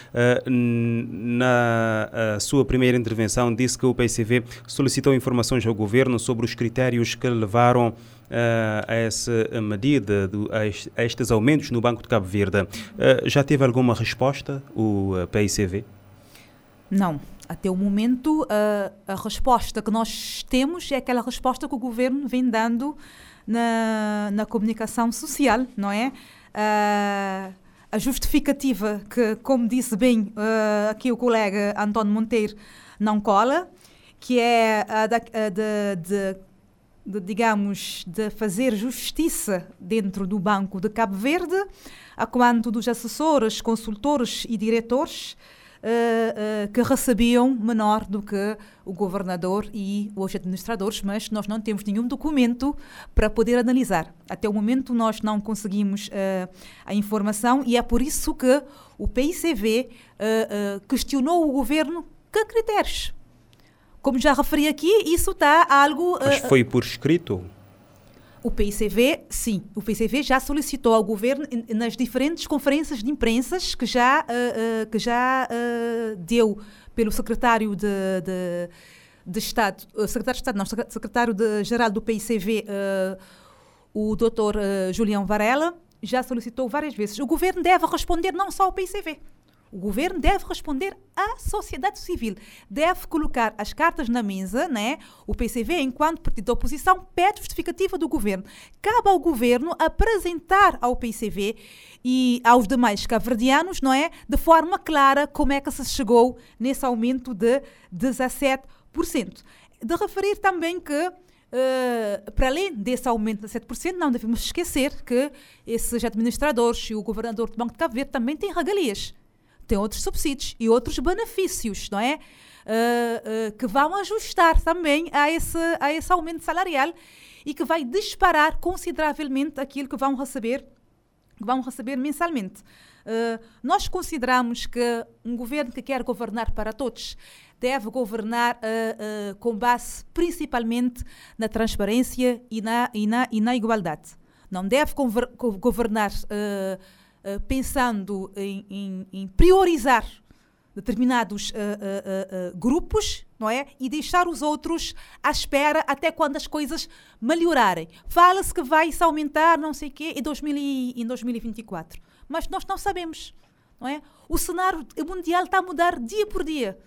A: na sua primeira intervenção, disse que o PCV solicitou informações ao governo sobre os critérios que levaram a essa medida, a, estes aumentos no Banco de Cabo Verde. Uh, já teve alguma resposta o uh, PICV?
D: Não. Até o momento, a resposta que nós temos é aquela resposta que o governo vem dando na, na comunicação social, não é? a justificativa que, como disse bem aqui o colega António Monteiro, não cola, que é a de, de, de de, digamos, de fazer justiça dentro do Banco de Cabo Verde, a quanto dos assessores, consultores e diretores uh, uh, que recebiam menor do que o governador e os administradores, mas nós não temos nenhum documento para poder analisar. Até o momento nós não conseguimos uh, a informação e é por isso que o PICV questionou o governo Que critérios? Como já referi aqui, isso está algo.
A: Mas foi por escrito?
D: O PICV, sim, o PICV já solicitou ao governo nas diferentes conferências de imprensa que já, uh, uh, que já uh, deu pelo secretário de, de, de Estado, secretário de Estado, não, secretário-geral do PICV, o doutor Julião Varela, já solicitou várias vezes. O governo deve responder não só ao PICV, o governo deve responder à sociedade civil, deve colocar as cartas na mesa, né? O PCV, enquanto partido da oposição, pede justificativa do governo. Cabe ao governo apresentar ao PCV e aos demais caverdianos, não é, de forma clara, como é que se chegou nesse aumento de 17%. De referir também que Uh, para além desse aumento de 7%, não devemos esquecer que esses administradores e o governador do Banco de Cabo Verde também têm regalias tem outros subsídios e outros benefícios, não é? Uh, uh, que vão ajustar também a esse, a esse aumento salarial e que vai disparar consideravelmente aquilo que vão receber, que vão receber mensalmente. Uh, nós consideramos que um governo que quer governar para todos deve governar com base principalmente na transparência e na, e na, e na igualdade. Não deve governar eh, pensando em, em, em, priorizar determinados uh, grupos, não é? E deixar os outros à espera até quando as coisas melhorarem. Fala-se que vai se aumentar, não sei quê, em, 2000 e, em 2024. Mas nós não sabemos, não é? O cenário mundial está a mudar dia por dia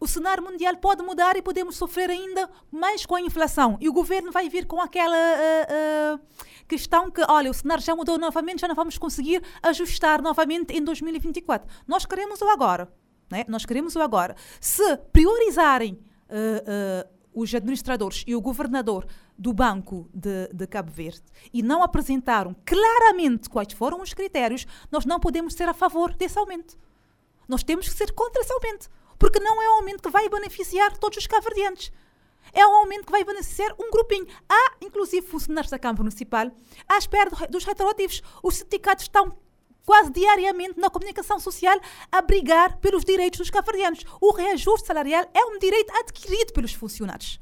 D: o cenário mundial pode mudar e podemos sofrer ainda mais com a inflação. E o governo vai vir com aquela uh, uh, questão que, olha, o cenário já mudou novamente, já não vamos conseguir ajustar novamente em 2024. Nós queremos o agora. Né? Nós queremos o agora. Se priorizarem uh, os administradores e o governador do Banco de, de, Cabo Verde e não apresentaram claramente quais foram os critérios, nós não podemos ser a favor desse aumento. Nós temos que ser contra esse aumento porque não é um aumento que vai beneficiar todos os caverdianos. É um aumento que vai beneficiar um grupinho. Há, inclusive, funcionários da Câmara Municipal à espera dos retroativos. Os sindicatos estão quase diariamente na comunicação social a brigar pelos direitos dos caverdianos. O reajuste salarial é um direito adquirido pelos funcionários.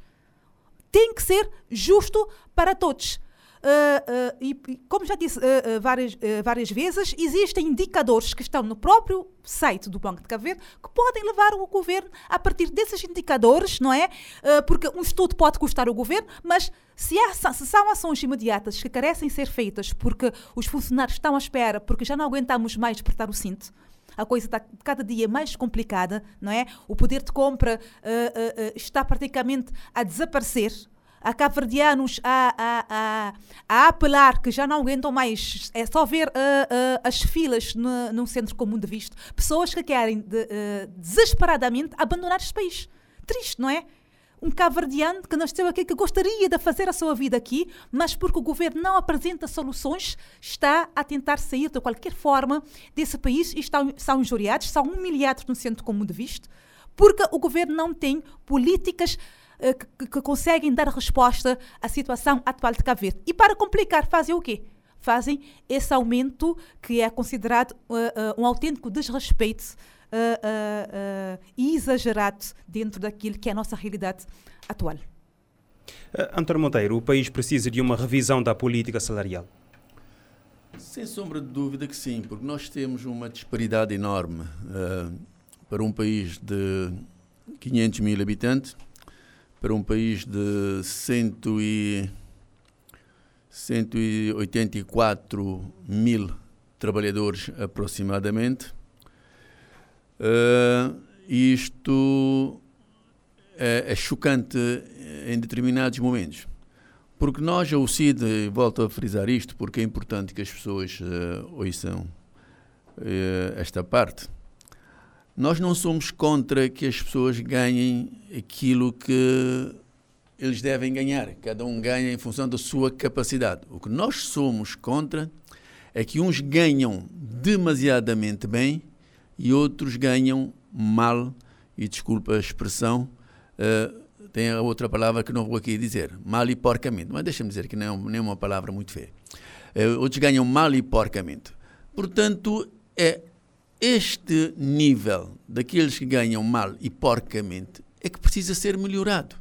D: Tem que ser justo para todos. Uh, uh, e, como já disse uh, várias, várias vezes, existem indicadores que estão no próprio site do Banco de Cabo Verde que podem levar o governo a partir desses indicadores, não é? porque um estudo pode custar o governo, mas se, há, se são ações imediatas que carecem ser feitas porque os funcionários estão à espera, porque já não aguentamos mais apertar o cinto, a coisa está cada dia mais complicada, não é? O poder de compra está praticamente a desaparecer a cabo-verdianos a, a, a, a, apelar que já não aguentam mais, é só ver uh, uh, as filas num centro comum de visto, pessoas que querem de, uh, desesperadamente abandonar este país. Triste, não é? Um cabo-verdiano que nasceu aqui, que gostaria de fazer a sua vida aqui, mas porque o governo não apresenta soluções, está a tentar sair de qualquer forma desse país e estão, são injuriados, são humilhados no centro comum de visto, porque o governo não tem políticas que, que, conseguem dar resposta à situação atual de Cabo Verde. E para complicar, fazem o quê? Fazem esse aumento que é considerado uh, uh, um autêntico desrespeito uh, e exagerado dentro daquilo que é a nossa realidade atual.
A: António Monteiro, o país precisa de uma revisão da política salarial?
E: Sem sombra de dúvida que sim, porque nós temos uma disparidade enorme para um país de 500 mil habitantes para um país de cento e, 184 mil trabalhadores aproximadamente. Uh, isto é, é, chocante em determinados momentos. Porque nós, a UCID, volto a frisar isto, porque é importante que as pessoas uh, ouçam uh, esta parte nós não somos contra que as pessoas ganhem aquilo que eles devem ganhar. Cada um ganha em função da sua capacidade. O que nós somos contra é que uns ganham demasiadamente bem e outros ganham mal, e desculpa a expressão, uh, tem a outra palavra que não vou aqui dizer, mal e porcamente, mas deixa-me dizer que não é uma palavra muito feia. Uh, outros ganham mal e porcamente. Portanto, é este nível daqueles que ganham mal e porcamente é que precisa ser melhorado.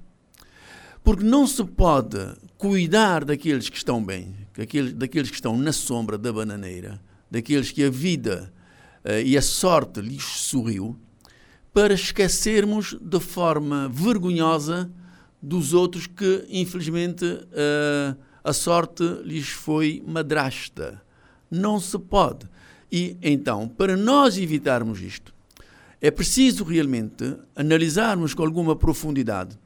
E: Porque não se pode cuidar daqueles que estão bem, daqueles, daqueles que estão na sombra da bananeira, daqueles que a vida uh, e a sorte lhes sorriu, para esquecermos de forma vergonhosa dos outros que, infelizmente, uh, a sorte lhes foi madrasta. Não se pode. E então, para nós evitarmos isto, é preciso realmente analisarmos com alguma profundidade,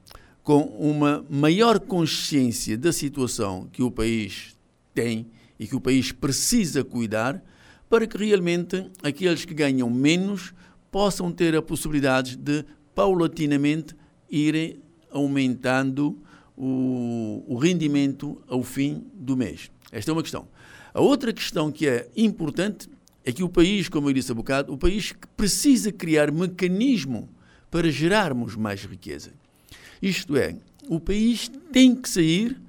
E: com uma maior consciência da situação que o país tem e que o país precisa cuidar, para que realmente aqueles que ganham menos possam ter a possibilidade de, paulatinamente, irem aumentando o, o rendimento ao fim do mês. Esta é uma questão. A outra questão que é importante é que o país, como eu disse há bocado, o país precisa criar mecanismo para gerarmos mais riqueza. Isto é, o país tem que sair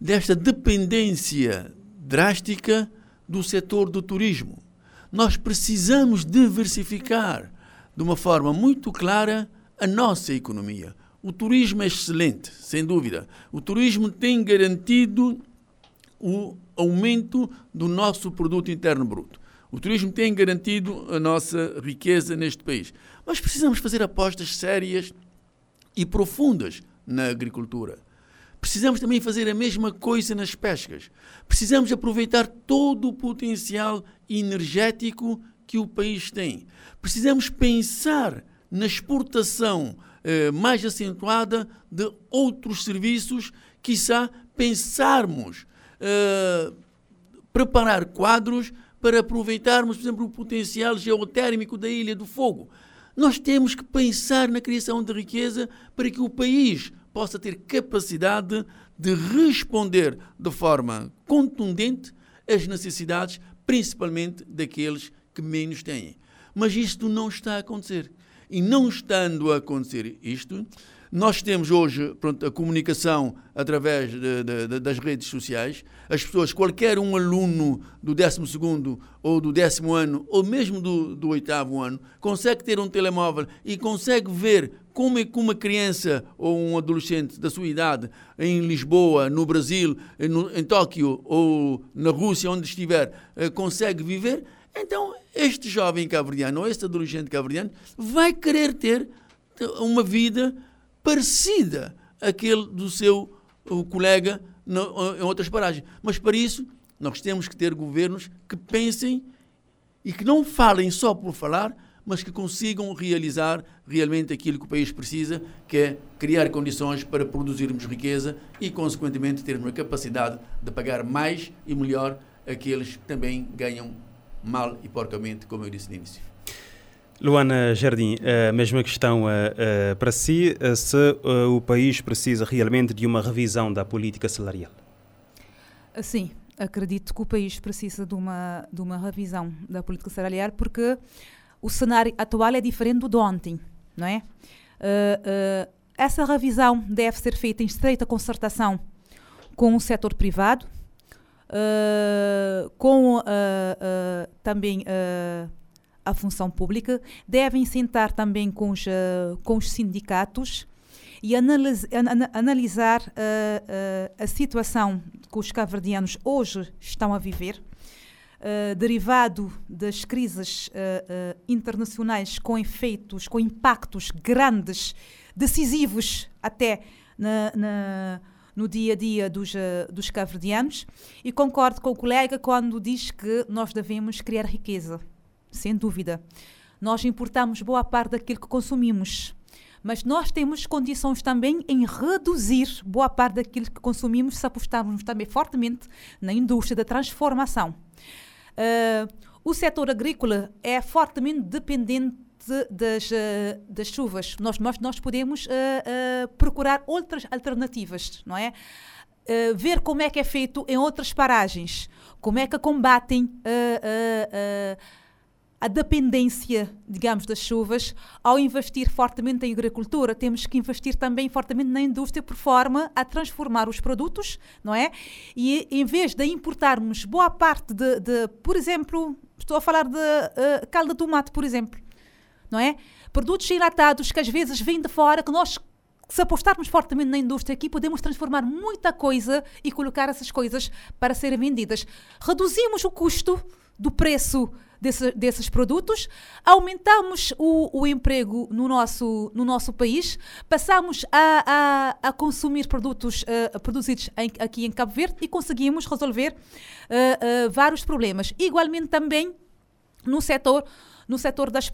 E: desta dependência drástica do setor do turismo. Nós precisamos diversificar de uma forma muito clara a nossa economia. O turismo é excelente, sem dúvida. O turismo tem garantido o aumento do nosso produto interno bruto. O turismo tem garantido a nossa riqueza neste país. Mas precisamos fazer apostas sérias e profundas na agricultura. Precisamos também fazer a mesma coisa nas pescas. Precisamos aproveitar todo o potencial energético que o país tem. Precisamos pensar na exportação eh, mais acentuada de outros serviços, quiçá pensarmos, eh, preparar quadros para aproveitarmos, por exemplo, o potencial geotérmico da Ilha do Fogo. Nós temos que pensar na criação de riqueza para que o país possa ter capacidade de responder de forma contundente às necessidades, principalmente daqueles que menos têm. Mas isto não está a acontecer. E não estando a acontecer isto, nós temos hoje pronto, a comunicação através de, de, de, das redes sociais. As pessoas, qualquer um aluno do 12 ou do décimo ano, ou mesmo do, oitavo ano, consegue ter um telemóvel e consegue ver como é que uma criança ou um adolescente da sua idade, em Lisboa, no Brasil, no, em Tóquio ou na Rússia, onde estiver, eh, consegue viver. Então, este jovem caverdiano ou este adolescente caverdiano vai querer ter uma vida parecida àquele do seu colega em outras paragens. Mas para isso, nós temos que ter governos que pensem e que não falem só por falar, mas que consigam realizar realmente aquilo que o país precisa, que é criar condições para produzirmos riqueza e, consequentemente, termos a capacidade de pagar mais e melhor aqueles que também ganham mal e porcamente, como eu disse no início.
A: Luana Jardim, a mesma questão para si, se o país precisa realmente de uma revisão da política salarial.
D: Sim, acredito que o país precisa de uma, de uma revisão da política salarial porque o cenário atual é diferente do de ontem, não é? Uh, uh, essa revisão deve ser feita em estreita concertação com o setor privado, uh, com também a função pública, devem sentar também com os, com os sindicatos e analis, an, analisar a situação que os caverdianos hoje estão a viver uh, derivado das crises uh, uh, internacionais com efeitos, com impactos grandes, decisivos até na, na, no dia a dia dos, dos caverdianos. E concordo com o colega quando diz que nós devemos criar riqueza, sem dúvida. Nós importamos boa parte daquilo que consumimos mas nós temos condições também em reduzir boa parte daquilo que consumimos se apostarmos também fortemente na indústria da transformação. Uh, o setor agrícola é fortemente dependente das, uh, das chuvas. Nós, nós, nós podemos uh, procurar outras alternativas, não é? ver como é que é feito em outras paragens, como é que combatem a dependência, digamos, das chuvas, ao investir fortemente em agricultura, temos que investir também fortemente na indústria por forma a transformar os produtos, não é? E em vez de importarmos boa parte de, de por exemplo, Estou a falar de uh, calda de tomate, por exemplo. Não é? Produtos enlatados que às vezes vêm de fora, que nós se apostarmos fortemente na indústria aqui, podemos transformar muita coisa e colocar essas coisas para serem vendidas. Reduzimos o custo do preço desse, desses produtos, aumentamos o, o, emprego no nosso, no nosso país, passamos a, a, a consumir produtos uh, produzidos em, aqui em Cabo Verde e conseguimos resolver uh, vários problemas. Igualmente também no setor no setor das,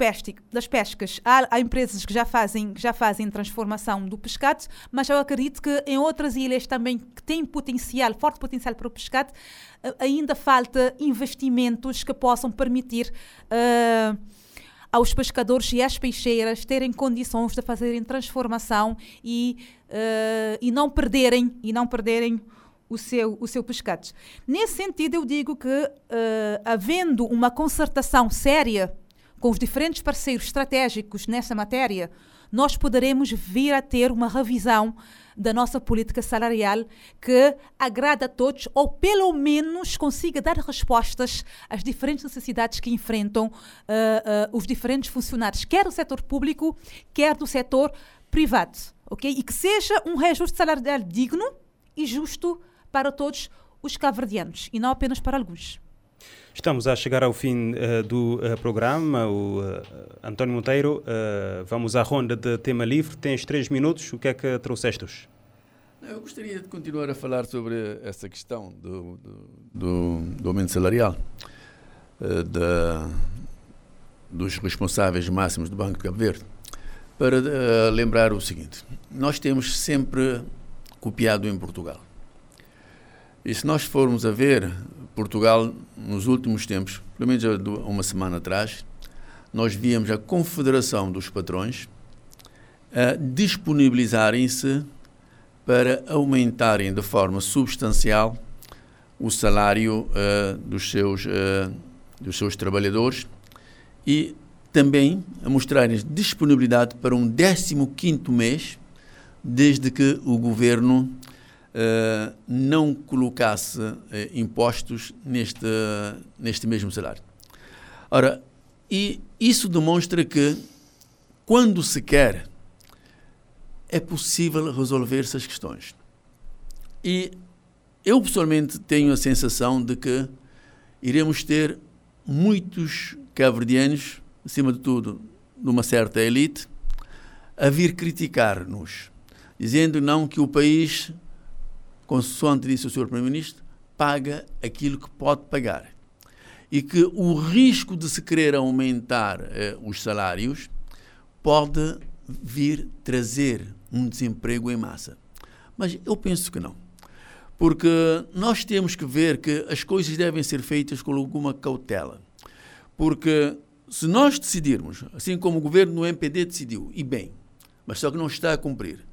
D: das pescas, há, há, empresas que já fazem, já fazem transformação do pescado, mas eu acredito que em outras ilhas também que têm potencial, forte potencial para o pescado, ainda falta investimentos que possam permitir uh, aos pescadores e às peixeiras terem condições de fazerem transformação e, uh, e não perderem e não perderem o seu, o seu pescado. Nesse sentido, eu digo que, uh, havendo uma concertação séria com os diferentes parceiros estratégicos nessa matéria, nós poderemos vir a ter uma revisão da nossa política salarial que agrada a todos ou pelo menos consiga dar respostas às diferentes necessidades que enfrentam uh, uh, os diferentes funcionários, quer do setor público, quer do setor privado, ok? E que seja um reajuste salarial digno e justo para todos os cabo-verdianos e não apenas para alguns.
A: Estamos a chegar ao fim uh, do uh, programa. O uh, António Monteiro, vamos à ronda de tema livre. Tens três minutos. O que é que trouxeste hoje?
E: Eu gostaria de continuar a falar sobre essa questão do, do, do, do aumento salarial da, dos responsáveis máximos do Banco de Cabo Verde para lembrar o seguinte: nós temos sempre copiado em Portugal. E se nós formos a ver, Portugal, nos últimos tempos, pelo menos uma semana atrás, nós víamos a Confederação dos Patrões disponibilizarem-se para aumentarem de forma substancial o salário uh, dos, seus, uh, dos seus trabalhadores e também a mostrarem disponibilidade para um 15º mês desde que o governo uh, não colocasse uh, impostos neste, neste mesmo salário. Ora, e isso demonstra que, quando se quer, é possível resolver essas questões. E eu pessoalmente tenho a sensação de que iremos ter muitos cabo-verdianos, acima de tudo, de uma certa elite, a vir criticar-nos, dizendo não que o país consoante disse o Sr. Primeiro-Ministro, paga aquilo que pode pagar. E que o risco de se querer aumentar eh, os salários pode vir trazer um desemprego em massa. Mas eu penso que não. Porque nós temos que ver que as coisas devem ser feitas com alguma cautela. Porque se nós decidirmos, assim como o governo do MPD decidiu, e bem, mas só que não está a cumprir,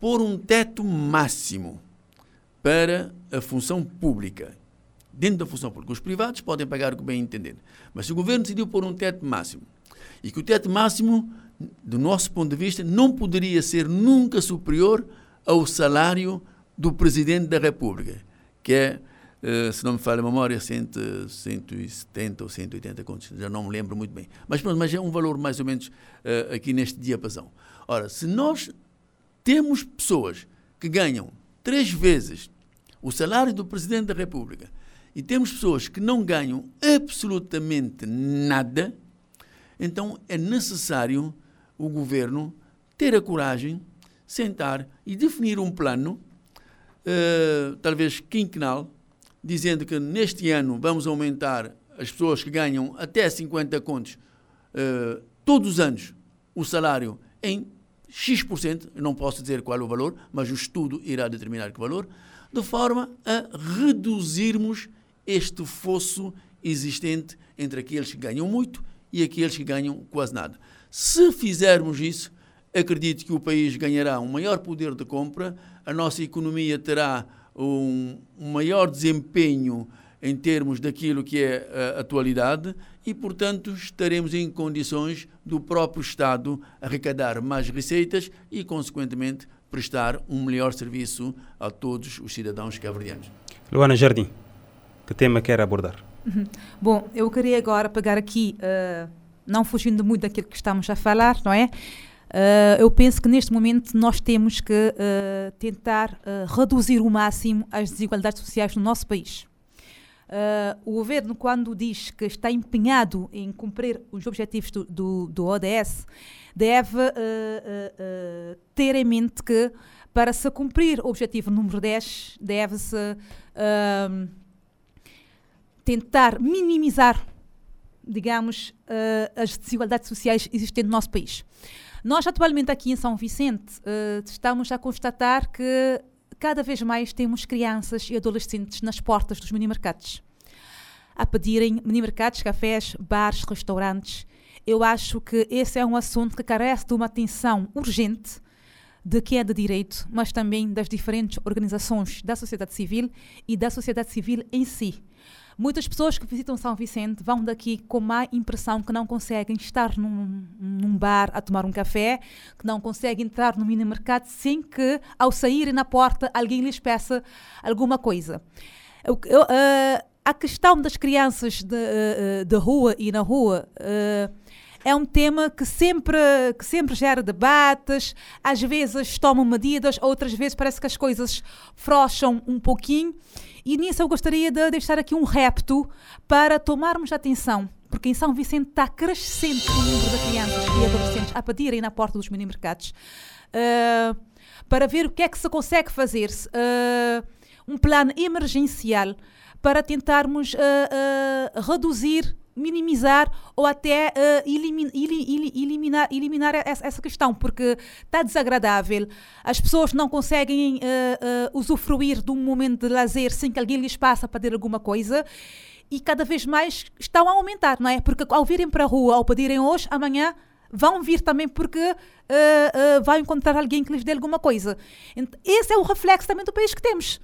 E: pôr um teto máximo para a função pública. Dentro da função pública. Os privados podem pagar o que bem entender. Mas se o governo decidiu pôr um teto máximo, e que o teto máximo, do nosso ponto de vista, não poderia ser nunca superior ao salário do Presidente da República, que é, eh, se não me falha a memória, 170 ou 180 contos, já não me lembro muito bem. Mas, mas é um valor mais ou menos uh, aqui neste diapasão. Ora, se nós temos pessoas que ganham três vezes o salário do Presidente da República e temos pessoas que não ganham absolutamente nada, então é necessário o governo ter a coragem, sentar e definir um plano, uh, talvez quinquenal, dizendo que neste ano vamos aumentar as pessoas que ganham até 50 contos uh, todos os anos o salário em X%, não posso dizer qual é o valor, mas o estudo irá determinar que valor, de forma a reduzirmos este fosso existente entre aqueles que ganham muito e aqueles que ganham quase nada. Se fizermos isso, acredito que o país ganhará um maior poder de compra, a nossa economia terá um, maior desempenho em termos daquilo que é a atualidade e, portanto, estaremos em condições do próprio Estado arrecadar mais receitas e, consequentemente, prestar um melhor serviço a todos os cidadãos cabo-verdianos.
A: Luana Jardim, que tema quer abordar?
D: Uhum. Bom, eu queria agora pegar aqui, uh, não fugindo muito daquilo que estamos a falar, não é? Uh, eu penso que neste momento nós temos que uh, tentar reduzir o máximo as desigualdades sociais no nosso país. O governo, quando diz que está empenhado em cumprir os objetivos do, do, do ODS, deve ter em mente que para se cumprir o objetivo número 10, deve-se tentar minimizar, digamos, uh, as desigualdades sociais existentes no nosso país. Nós, atualmente, aqui em São Vicente, uh, estamos a constatar que cada vez mais temos crianças e adolescentes nas portas dos minimercados a pedirem minimercados, cafés, bares, restaurantes. Eu acho que esse é um assunto que carece de uma atenção urgente de quem é de direito, mas também das diferentes organizações da sociedade civil e da sociedade civil em si. Muitas pessoas que visitam São Vicente vão daqui com má impressão que não conseguem estar num, num bar a tomar um café, que não conseguem entrar no mini mercado sem que, ao saírem na porta, alguém lhes peça alguma coisa. Eu, eu, uh, a questão das crianças de, uh, de rua e na rua. Uh, é um tema que sempre, que sempre gera debates, às vezes tomam medidas, outras vezes parece que as coisas frouxam um pouquinho. E nisso eu gostaria de deixar aqui um repto para tomarmos atenção, porque em São Vicente está crescente o número de crianças e adolescentes a pedirem na porta dos mini-mercados uh, para ver o que é que se consegue fazer. Uh, um plano emergencial para tentarmos uh, reduzir minimizar ou até uh, elimin, eliminar, eliminar essa, essa, questão, porque está desagradável. As pessoas não conseguem uh, uh, usufruir de um momento de lazer sem que alguém lhes passe a pedir alguma coisa. E cada vez mais estão a aumentar, não é? Porque ao virem para a rua, ao pedirem hoje, amanhã vão vir também porque uh, uh, vão encontrar alguém que lhes dê alguma coisa. Esse é o reflexo também do país que temos.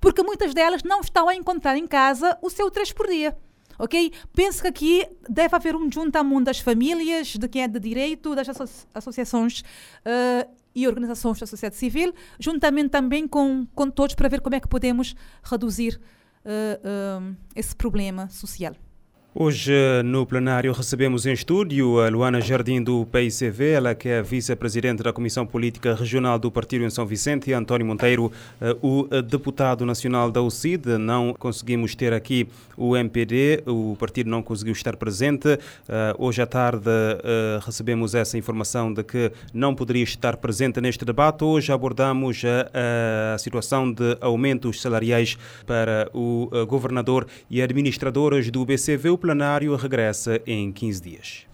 D: Porque muitas delas não estão a encontrar em casa o seu três por dia ok? Penso que aqui deve haver um juntamento das famílias, de quem é de direito, das associações uh, e organizações da sociedade civil, juntamente também com, com todos para ver como é que podemos reduzir uh, uh, esse problema social.
A: Hoje, no plenário, recebemos em estúdio a Luana Jardim do PICV, ela que é vice-presidente da Comissão Política Regional do Partido em São Vicente, e António Monteiro, eh, o deputado nacional da UCID. Não conseguimos ter aqui o MPD, o partido não conseguiu estar presente. Eh, hoje à tarde eh, recebemos essa informação de que não poderia estar presente neste debate. Hoje abordamos a, situação de aumentos salariais para o governador e administradores do BCV plenário regressa em 15 dias.